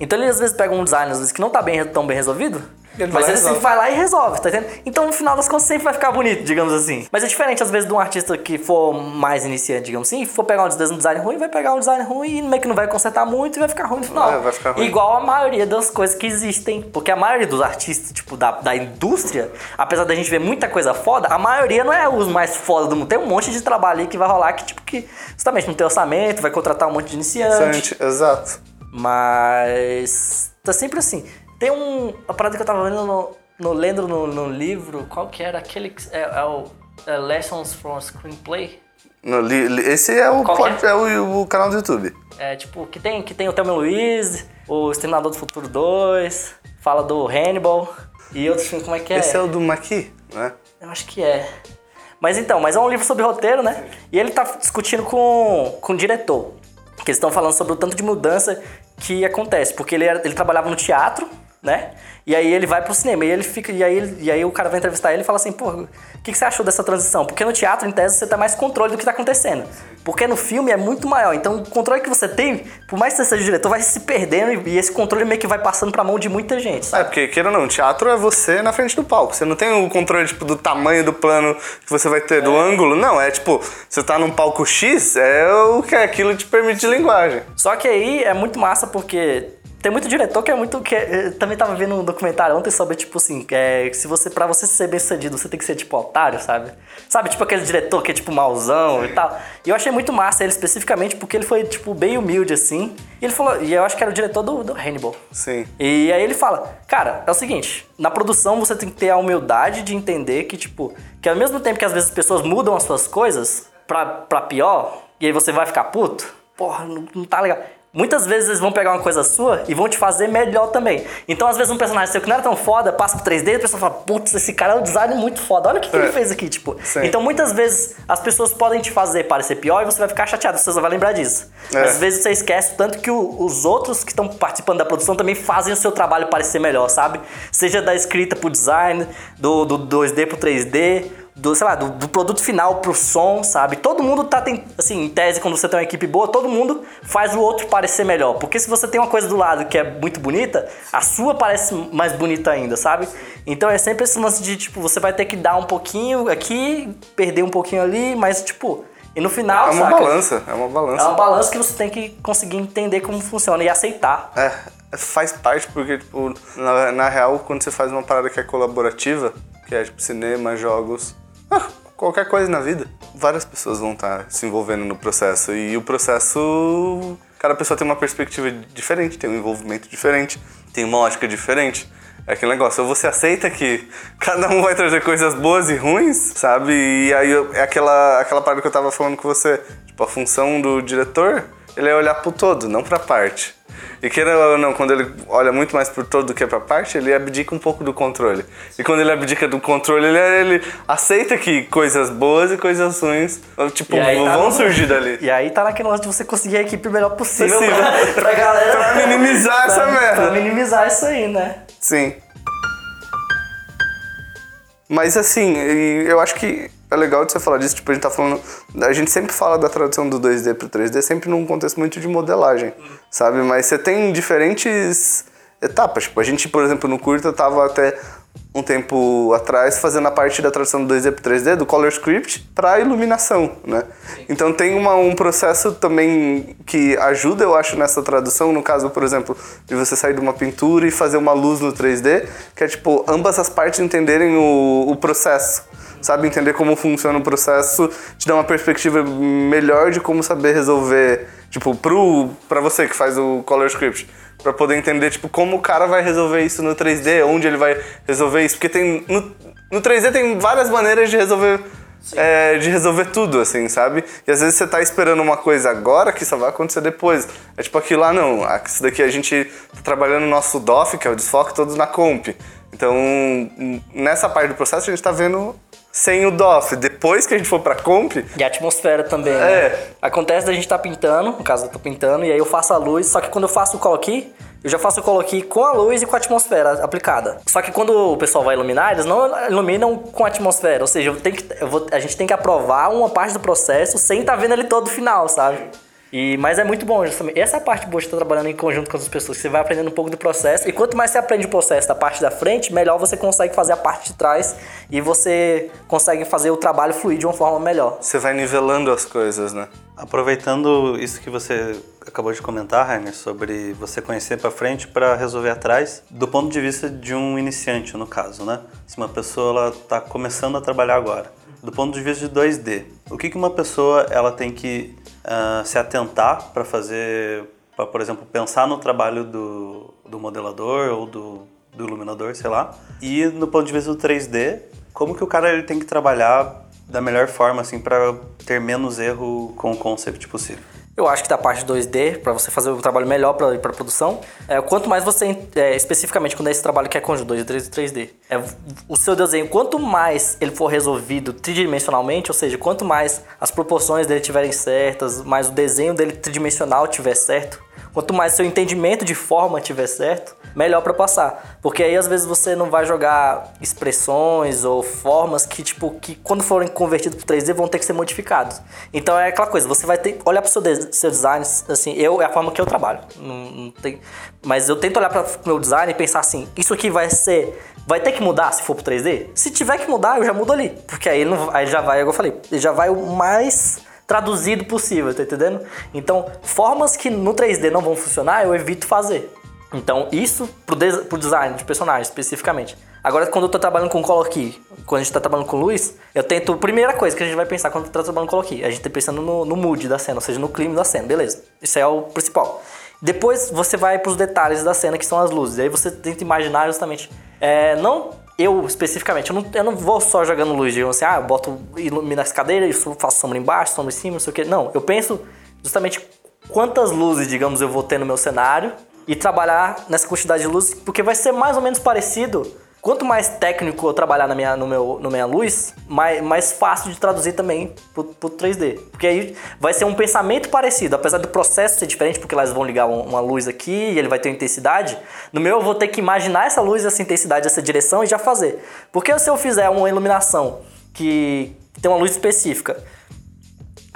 Então ele às vezes pega um design, às vezes, que não tá bem, tão bem resolvido, Ele mas e ele sempre resolve. vai lá e resolve, tá entendendo? Então no final das contas sempre vai ficar bonito, digamos assim. Mas é diferente às vezes de um artista que for mais iniciante, digamos assim, for pegar um des- design ruim, vai pegar um design ruim e meio que não vai consertar muito e vai ficar ruim no final. É, vai ficar ruim. Igual a maioria das coisas que existem. Porque a maioria dos artistas, tipo, da, da indústria, apesar da gente ver muita coisa foda, a maioria não é os mais foda do mundo. Tem um monte de trabalho aí que vai rolar que, tipo, que justamente não tem orçamento, vai contratar um monte de iniciante. Exato. Mas tá sempre assim. Tem um. A parada que eu tava vendo no. no- lendo no, no livro, qual que era? Aquele que é, é o é Lessons from Screenplay. No li- li- esse é o, é? pod- é o, o canal do YouTube. É tipo, que tem, que tem o Thelma Luiz, o Exterminador do Futuro 2, fala do Hannibal e outros filmes, como é que é? Esse é o do Maqui, né? Eu acho que é. Mas então, mas é um livro sobre roteiro, né? E ele tá discutindo com, com o diretor. Que eles estão falando sobre o tanto de mudança que acontece. Porque ele, ele trabalhava no teatro, né? E aí ele vai pro cinema. E ele fica. E aí, ele- e aí o cara vai entrevistar ele e fala assim, pô, o que, que você achou dessa transição? Porque no teatro, em tese, você tem mais controle do que tá acontecendo. Porque no filme é muito maior. Então o controle que você tem, por mais que você seja diretor, vai se perdendo e, e esse controle meio que vai passando pra mão de muita gente. sabe? É, porque, queira ou não, teatro é você na frente do palco. Você não tem o controle, tipo, do tamanho do plano que você vai ter, do ângulo. Não, é tipo, você tá num palco X, é o que aquilo te permite de linguagem. Só que aí é muito massa porque tem muito diretor que é muito. que é- eu também tava vendo um documentário ontem sobre, tipo assim, é, se você, pra você ser bem sucedido, você tem que ser tipo otário, sabe? Sabe, tipo aquele diretor que é tipo mauzão e tal. E eu achei muito massa ele especificamente porque ele foi, tipo, bem humilde assim. E ele falou, e eu acho que era o diretor do, do Hannibal. Sim. E aí ele fala, cara, é o seguinte, na produção você tem que ter a humildade de entender que, tipo, que ao mesmo tempo que às vezes as pessoas mudam as suas coisas pra, pra pior, e aí você vai ficar puto, porra, não, não tá legal. Muitas vezes eles vão pegar uma coisa sua e vão te fazer melhor também. Então, às vezes, um personagem seu que não era tão foda passa pro 3D e a pessoa fala, putz, esse cara é um design muito foda, olha o que, que É. ele fez aqui, tipo. Sim. Então, muitas vezes, as pessoas podem te fazer parecer pior e você vai ficar chateado, você só vai lembrar disso. É. Às vezes você esquece tanto que o- os outros que estão participando da produção também fazem o seu trabalho parecer melhor, sabe? Seja da escrita pro design, do, do 2D pro 3D, do, sei lá, do, do produto final pro som, sabe? Todo mundo tá, tem, assim, em tese, quando você tem uma equipe boa, todo mundo faz o outro parecer melhor. Porque se você tem uma coisa do lado que é muito bonita, a sua parece mais bonita ainda, sabe? Então é sempre esse lance de, tipo, você vai ter que dar um pouquinho aqui, perder um pouquinho ali, mas, tipo, e no final, É uma saca? balança, é uma É balança. um balanço que você tem que conseguir entender como funciona e aceitar. É, faz parte porque, tipo, na, na real, quando você faz uma parada que é colaborativa, que é tipo cinema, jogos, ah, qualquer coisa na vida, várias pessoas vão estar se envolvendo no processo. E o processo. Cada pessoa tem uma perspectiva diferente, tem um envolvimento diferente, tem uma ótica diferente. É aquele negócio, você aceita que cada um vai trazer coisas boas e ruins, sabe? E aí é aquela, aquela parada que eu tava falando com você. Tipo, a função do diretor, ele é olhar pro todo, não pra parte. E queira ou não, quando ele olha muito mais pro todo do que pra parte, ele abdica um pouco do controle. E quando ele abdica do controle, ele, ele aceita que coisas boas e coisas ruins, tipo, tá vão no- surgir dali. E aí tá naquele lance de você conseguir a equipe melhor possível Possível. pra, pra galera. Pra minimizar essa pra- merda. Pra minimizar isso aí, né? Sim. Mas assim, eu acho que é legal de você falar disso, tipo, a gente tá falando. A gente sempre fala da tradução do 2D pro 3D, sempre num contexto muito de modelagem, sabe? Mas você tem diferentes etapas. Tipo, a gente, por exemplo, no curta tava até um tempo atrás fazendo a parte da tradução do 2D para 3D, do Color Script, para iluminação, né? Então tem uma, um processo também que ajuda, eu acho, nessa tradução, no caso, por exemplo, de você sair de uma pintura e fazer uma luz no 3D, que é tipo, ambas as partes entenderem o, o processo, sabe? Entender como funciona o processo, te dá uma perspectiva melhor de como saber resolver, tipo, pro, pra você que faz o Color Script Pra poder entender, tipo, como o cara vai resolver isso no 3D, onde ele vai resolver isso. Porque tem. No, no 3D tem várias maneiras de resolver. É, de resolver tudo, assim, sabe? E às vezes você tá esperando uma coisa agora que só vai acontecer depois. É tipo aquilo lá, não. Isso daqui a gente tá trabalhando no nosso DOF, que é o desfoque, todos na comp. Então, nessa parte do processo, a gente tá vendo sem o DOF. Depois que a gente for pra comp. E a atmosfera também. Né? É. Né? Acontece da gente estar tá pintando, no caso eu tô pintando, e aí eu faço a luz, só que quando eu faço o coloqui, eu já faço o coloqui com a luz e com a atmosfera aplicada. Só que quando o pessoal vai iluminar, eles não iluminam com a atmosfera. Ou seja, eu tenho que, eu vou, a gente tem que aprovar uma parte do processo sem estar tá vendo ele todo final, sabe? E, mas é muito bom justamente. Essa é a parte boa de estar trabalhando em conjunto com as pessoas. Você vai aprendendo um pouco do processo. E quanto mais você aprende o processo da parte da frente, melhor você consegue fazer a parte de trás. E você consegue fazer o trabalho fluir de uma forma melhor. Você vai nivelando as coisas, né? Aproveitando isso que você acabou de comentar, Rainer, sobre você conhecer para frente para resolver atrás, do ponto de vista de um iniciante, no caso, né? Se uma pessoa está começando a trabalhar agora, do ponto de vista de 2D, o que, que uma pessoa ela tem que uh, se atentar para fazer, para por exemplo, pensar no trabalho do, do modelador ou do, do iluminador, sei lá. E no ponto de vista do 3D, como que o cara ele tem que trabalhar da melhor forma assim para ter menos erro com o concept possível. Eu acho que da parte 2D, para você fazer o trabalho melhor para para produção, é, quanto mais você, é, especificamente quando é esse trabalho que é conjunto 2D e 3D, é, o seu desenho, quanto mais ele for resolvido tridimensionalmente, ou seja, quanto mais as proporções dele estiverem certas, mais o desenho dele tridimensional tiver certo, quanto mais seu entendimento de forma tiver certo, melhor para passar. Porque aí às vezes você não vai jogar expressões ou formas que, tipo, que quando forem convertidos para 3D vão ter que ser modificados. Então é aquela coisa, você vai ter olhar para o seu, de seu design, assim, eu é a forma que eu trabalho. Não, não tem, mas eu tento olhar para meu design e pensar assim, isso aqui vai ser vai ter que mudar se for pro 3D? Se tiver que mudar, eu já mudo ali. Porque aí, não, aí já vai, como eu falei, já vai o mais traduzido possível, tá entendendo? Então, formas que no 3D não vão funcionar, eu evito fazer. Então, isso pro, de pro design de personagem especificamente. Agora, quando eu tô trabalhando com color key, quando a gente tá trabalhando com luz, eu tento. Primeira coisa que a gente vai pensar quando tá trabalhando com color key, a gente tá pensando no, no mood da cena, ou seja, no clima da cena, beleza. Isso é o principal. Depois você vai pros detalhes da cena, que são as luzes. Aí você tenta imaginar justamente. É, não eu especificamente, eu não, eu não vou só jogando luz, digamos assim, ah, eu boto ilumina as cadeiras, faço sombra embaixo, sombra em cima, não sei o que. Não, eu penso justamente quantas luzes, digamos, eu vou ter no meu cenário e trabalhar nessa quantidade de luz, porque vai ser mais ou menos parecido. Quanto mais técnico eu trabalhar na minha, no meu, no minha luz, mais, mais fácil de traduzir também pro, pro 3D. Porque aí vai ser um pensamento parecido, apesar do processo ser diferente, porque elas vão ligar uma luz aqui e ele vai ter intensidade. No meu eu vou ter que imaginar essa luz, essa intensidade, essa direção e já fazer. Porque se eu fizer uma iluminação que tem uma luz específica,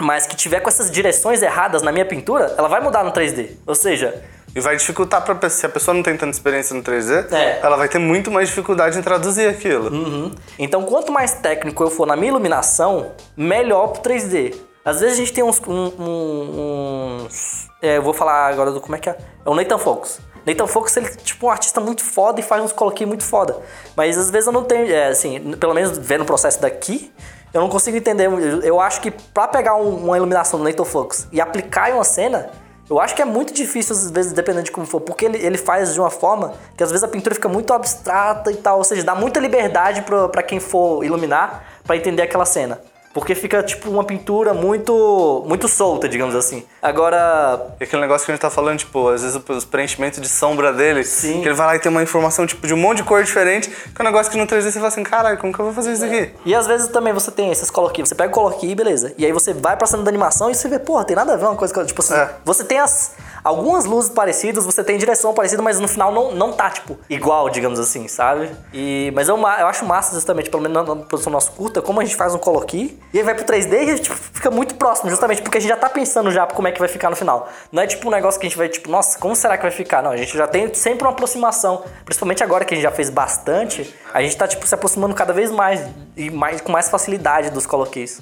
mas que tiver com essas direções erradas na minha pintura, ela vai mudar no 3D. Ou seja, e vai dificultar para se a pessoa não tem tanta experiência no 3D, é. ela vai ter muito mais dificuldade em traduzir aquilo. Uhum. Então, quanto mais técnico eu for na minha iluminação, melhor pro 3D. Às vezes a gente tem uns. Um, um, uns é, eu vou falar agora do como é que é. É o Nathan Fox. Nathan Fox, ele é tipo um artista muito foda e faz uns coloquinhos muito foda. Mas às vezes eu não tenho, é, assim, pelo menos vendo o processo daqui, eu não consigo entender. Eu acho que pra pegar um, uma iluminação do Nathan Fox e aplicar em uma cena, eu acho que é muito difícil, às vezes, dependendo de como for, porque ele, ele faz de uma forma que às vezes a pintura fica muito abstrata e tal, ou seja, dá muita liberdade para quem for iluminar para entender aquela cena. Porque fica, tipo, uma pintura muito muito solta, digamos assim. Agora, aquele negócio que a gente tá falando, tipo, às vezes os preenchimentos de sombra dele, Sim. que ele vai lá e tem uma informação, tipo, de um monte de cor diferente, que é um negócio que no 3D você fala assim, caralho, como que eu vou fazer isso aqui? E às vezes também você tem esses coloquinhos. Você pega o coloquinho, beleza. E aí você vai pra cena da animação e você vê, porra, tem nada a ver uma coisa com. Tipo assim, É. você tem as. Algumas luzes parecidas, você tem direção parecida, mas no final não, não tá, tipo, igual, digamos assim, sabe? E, mas eu, eu acho massa justamente, pelo menos na, na produção nossa curta, como a gente faz um coloquinho e aí vai pro 3D e a gente fica muito próximo, justamente porque a gente já tá pensando já como é que vai ficar no final. Não é tipo um negócio que a gente vai, tipo, nossa, como será que vai ficar? Não, a gente já tem sempre uma aproximação. Principalmente agora que a gente já fez bastante, a gente tá, tipo, se aproximando cada vez mais e mais, com mais facilidade dos coloquis.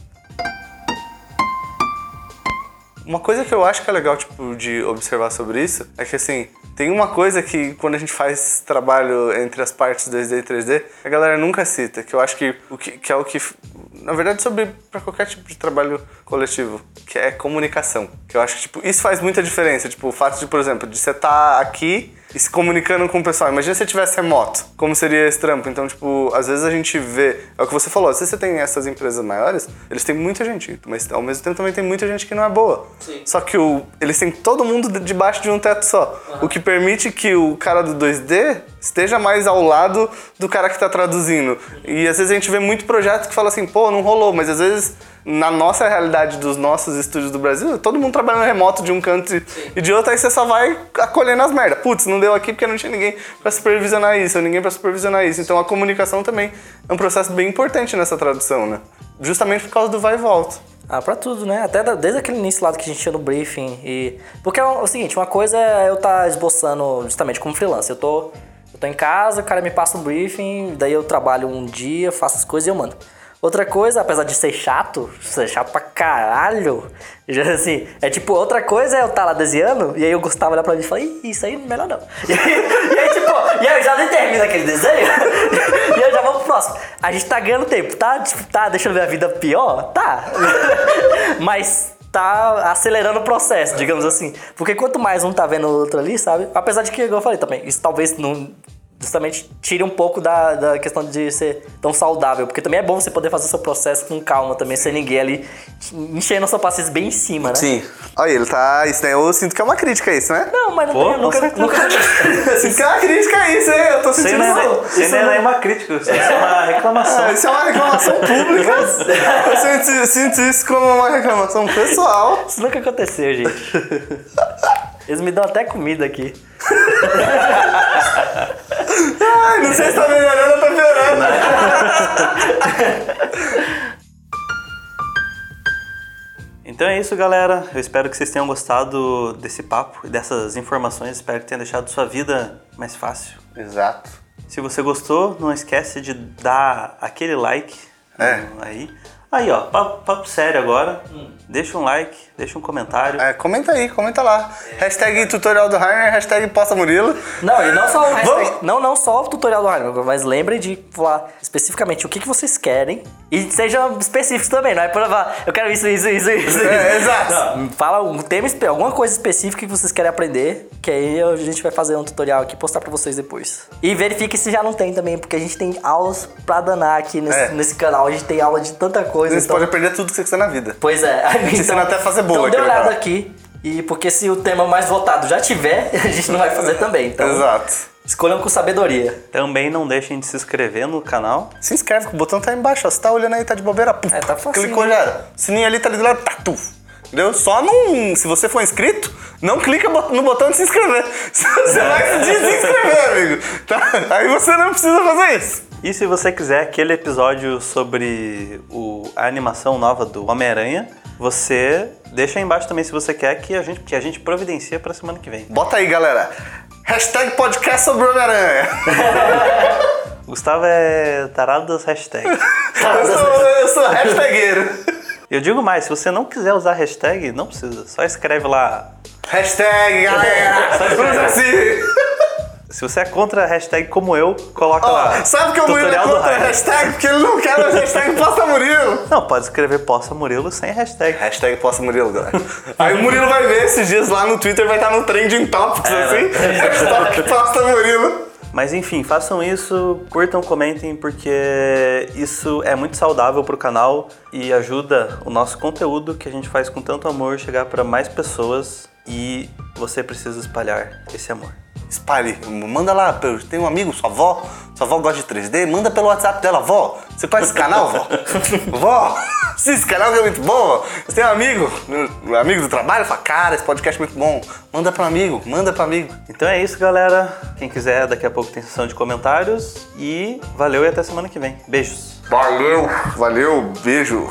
Uma coisa que eu acho que é legal, tipo, de observar sobre isso, é que, assim, tem uma coisa que quando a gente faz trabalho entre as partes 2D e 3D, a galera nunca cita, que eu acho que, o que, que é o que, na verdade, sobre para qualquer tipo de trabalho coletivo, que é comunicação. Que eu acho que, tipo, isso faz muita diferença. Tipo, o fato de, por exemplo, de você estar aqui e se comunicando com o pessoal. Imagina se você tivesse remoto, como seria esse trampo? Então, tipo, às vezes a gente vê, é o que você falou, às vezes você tem essas empresas maiores, eles têm muita gente, mas ao mesmo tempo também tem muita gente que não é boa. Sim. Só que o, eles têm todo mundo de- debaixo de um teto só, o que permite que o cara do 2D esteja mais ao lado do cara que tá traduzindo. E às vezes a gente vê muito projeto que fala assim, pô, não rolou, mas às vezes na nossa realidade dos nossos estúdios do Brasil, todo mundo trabalhando remoto de um canto e- de outro, aí você só vai acolhendo as merdas. Putz, não deu aqui porque não tinha ninguém pra supervisionar isso, ou ninguém pra supervisionar isso. Então a comunicação também é um processo bem importante nessa tradução, né? Justamente por causa do vai e volta. Ah, pra tudo, né? Até desde aquele início lá que a gente tinha no briefing. E... Porque é o, o seguinte, uma coisa é eu estar esboçando justamente como freelancer. Eu tô, eu tô em casa, o cara me passa um briefing, daí eu trabalho um dia, faço as coisas e eu mando. Outra coisa, apesar de ser chato, ser chato pra caralho, assim, é tipo, outra coisa é eu estar lá desenhando, e aí eu gostava olhar pra mim e falar, Ih, isso aí melhor não. E aí, e aí, tipo, e aí eu já nem termino aquele desenho, e aí já vamos pro próximo. A gente tá ganhando tempo, tá? Tipo, tá deixando minha vida pior? Tá. Mas tá acelerando o processo, digamos assim. Porque quanto mais um tá vendo o outro ali, sabe? Apesar de que, igual eu falei também, isso talvez não. Justamente tire um pouco da, da questão de ser tão saudável. Porque também é bom você poder fazer o seu processo com calma também, sem ninguém ali enchendo a sua paciência bem em cima, né? Sim. Olha, ele tá. Isso daí eu sinto que é uma crítica isso, né? Não, mas não Pô, tem, com nunca, nunca. Eu sinto que é uma crítica isso, hein? Eu tô sentindo nem, isso. sem nem nenhuma crítica, isso é uma reclamação. Ah, isso é uma reclamação pública. Eu sinto, sinto isso como uma reclamação pessoal. Isso nunca aconteceu, gente. Eles me dão até comida aqui. Ai, não sei se tá melhorando ou tá piorando. Então é isso, galera. Eu espero que vocês tenham gostado desse papo e dessas informações. Espero que tenha deixado sua vida mais fácil. Exato. Se você gostou, não esquece de dar aquele like É. aí. Aí, ó, papo, papo sério agora. Deixa um like, deixa um comentário. É, comenta aí, comenta lá. Hashtag tutorial do Rainer, hashtag posta Murilo. Não, e não só o hashtag, não, não só o tutorial do Heidelberg, mas lembrem de falar especificamente o que, que vocês querem e sejam específicos também, não é pra falar, eu quero isso, isso, isso, isso. É, exato. Não, fala um tema, alguma coisa específica que vocês querem aprender, que aí a gente vai fazer um tutorial aqui e postar pra vocês depois. E verifique se já não tem também, porque a gente tem aulas pra danar aqui nesse, É. nesse canal, a gente tem aula de tanta coisa. Você então- pode aprender tudo que você quiser na vida. Pois é. até a fazer bolo Então dê aqui no uma olhada canal. aqui. E porque se o tema mais votado já tiver, a gente não vai fazer também. Então Exato. Escolham com sabedoria. Também não deixem de se inscrever no canal. Se inscreve, o botão tá aí embaixo, ó. Você tá olhando aí, tá de bobeira, puf. É, tá facinho. Clicou já. Sininho ali tá ali do lado, tá, tu. Entendeu? Só não. Se você for inscrito, não clica no botão de se inscrever. Você vai se desinscrever, amigo. Tá? Aí você não precisa fazer isso. E se você quiser aquele episódio sobre o- a animação nova do Homem-Aranha, você deixa aí embaixo também se você quer que a gente, que a gente providencia pra semana que vem. Bota aí, galera. Hashtag podcast sobre Homem-Aranha. Gustavo é tarado das hashtags. Eu sou, eu sou hashtagueiro. Eu digo mais, se você não quiser usar hashtag, não precisa. Só escreve lá. Hashtag, galera. Usa assim. Se você é contra a hashtag como eu, coloca Ó, lá. sabe que o Murilo é contra a hashtag? Porque ele não quer a hashtag posta Murilo. Não, pode escrever Poça Murilo sem hashtag. Hashtag posta Murilo, galera. Aí o Murilo vai ver esses dias lá no Twitter, vai estar no Trending Topics, assim. Hashtag posta Murilo. Mas enfim, façam isso, curtam, comentem, porque isso é muito saudável pro canal e ajuda o nosso conteúdo que a gente faz com tanto amor chegar para mais pessoas e você precisa espalhar esse amor. Espalhe, manda lá, tem um amigo, sua avó, sua avó gosta de 3D, manda pelo WhatsApp dela, vó, você conhece esse canal, vó? vó, sim, esse canal é muito bom, vó. Você tem um amigo, um amigo do trabalho, fala, cara, esse podcast é muito bom, manda para amigo, manda para amigo. Então é isso, galera. Quem quiser, daqui a pouco tem sessão de comentários e valeu e até semana que vem. Beijos. Valeu, valeu, beijo.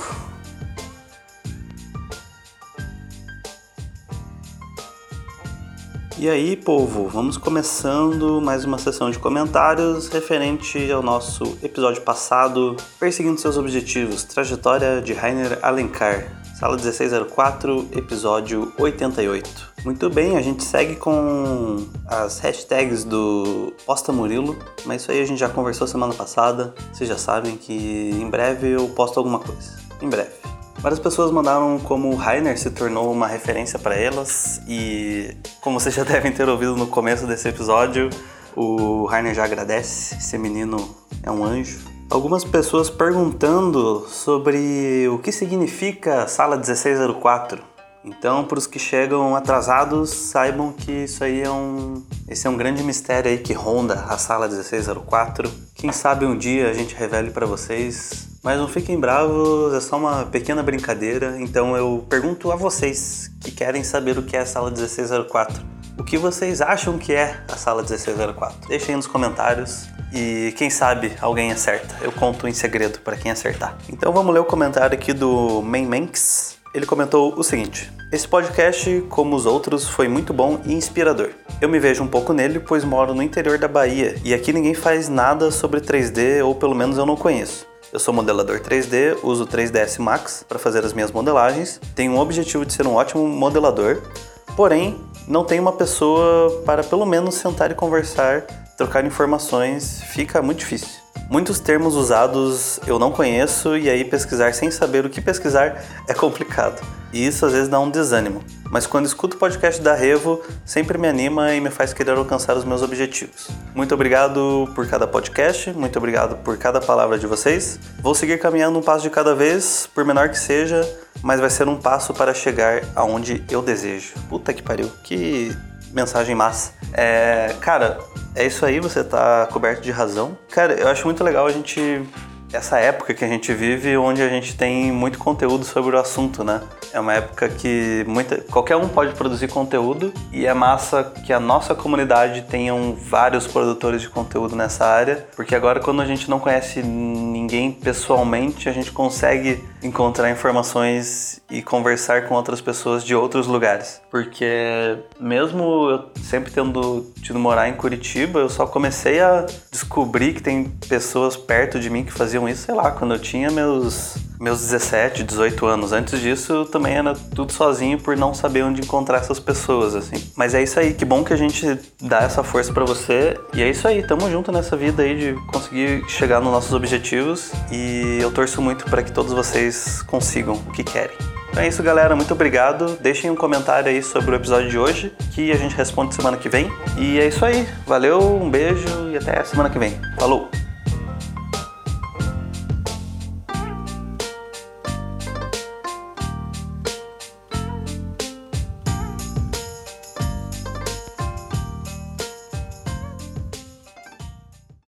E aí, povo, vamos começando mais uma sessão de comentários referente ao nosso episódio passado, Perseguindo Seus Objetivos, Trajetória de Rainer Alencar, Sala 1604, episódio 88. Muito bem, a gente segue com as hashtags do Posta Murilo, mas isso aí a gente já conversou semana passada, vocês já sabem que em breve eu posto alguma coisa. Em breve. Várias pessoas mandaram como o Rainer se tornou uma referência para elas e como vocês já devem ter ouvido no começo desse episódio, o Rainer já agradece, esse menino é um anjo. Algumas pessoas perguntando sobre o que significa sala 1604. Então, para os que chegam atrasados, saibam que isso aí é um, esse é um grande mistério aí que ronda a sala 1604. Quem sabe um dia a gente revele para vocês mas não fiquem bravos, é só uma pequena brincadeira. Então eu pergunto a vocês que querem saber o que é a sala 1604. O que vocês acham que é a sala 1604? Deixem nos comentários e quem sabe alguém acerta. Eu conto em segredo para quem acertar. Então vamos ler o comentário aqui do Main Manx. Ele comentou o seguinte: Esse podcast, como os outros, foi muito bom e inspirador. Eu me vejo um pouco nele, pois moro no interior da Bahia e aqui ninguém faz nada sobre 3D, ou pelo menos eu não conheço. Eu sou modelador 3D, uso 3ds Max para fazer as minhas modelagens, tenho o objetivo de ser um ótimo modelador, porém não tenho uma pessoa para pelo menos sentar e conversar, trocar informações, fica muito difícil. Muitos termos usados eu não conheço e aí pesquisar sem saber o que pesquisar é complicado. E isso às vezes dá um desânimo. Mas quando escuto o podcast da Revo, sempre me anima e me faz querer alcançar os meus objetivos. Muito obrigado por cada podcast, muito obrigado por cada palavra de vocês. Vou seguir caminhando um passo de cada vez, por menor que seja, mas vai ser um passo para chegar aonde eu desejo. Puta que pariu, que mensagem massa. É, cara, é isso aí, você tá coberto de razão. Cara, eu acho muito legal a gente essa época que a gente vive, onde a gente tem muito conteúdo sobre o assunto, né? É uma época que muita, qualquer um pode produzir conteúdo e é massa que a nossa comunidade tenham vários produtores de conteúdo nessa área, porque agora quando a gente não conhece ninguém pessoalmente, a gente consegue encontrar informações e conversar com outras pessoas de outros lugares. Porque mesmo eu sempre tendo tido morar em Curitiba, eu só comecei a descobrir que tem pessoas perto de mim que faziam isso, sei lá, quando eu tinha meus meus 17, 18 anos. Antes disso, eu também era tudo sozinho por não saber onde encontrar essas pessoas, assim. Mas é isso aí, que bom que a gente dá essa força para você. E é isso aí, tamo junto nessa vida aí de conseguir chegar nos nossos objetivos. E eu torço muito para que todos vocês consigam o que querem. Então é isso, galera. Muito obrigado. Deixem um comentário aí sobre o episódio de hoje, que a gente responde semana que vem. E é isso aí. Valeu, um beijo e até semana que vem. Falou!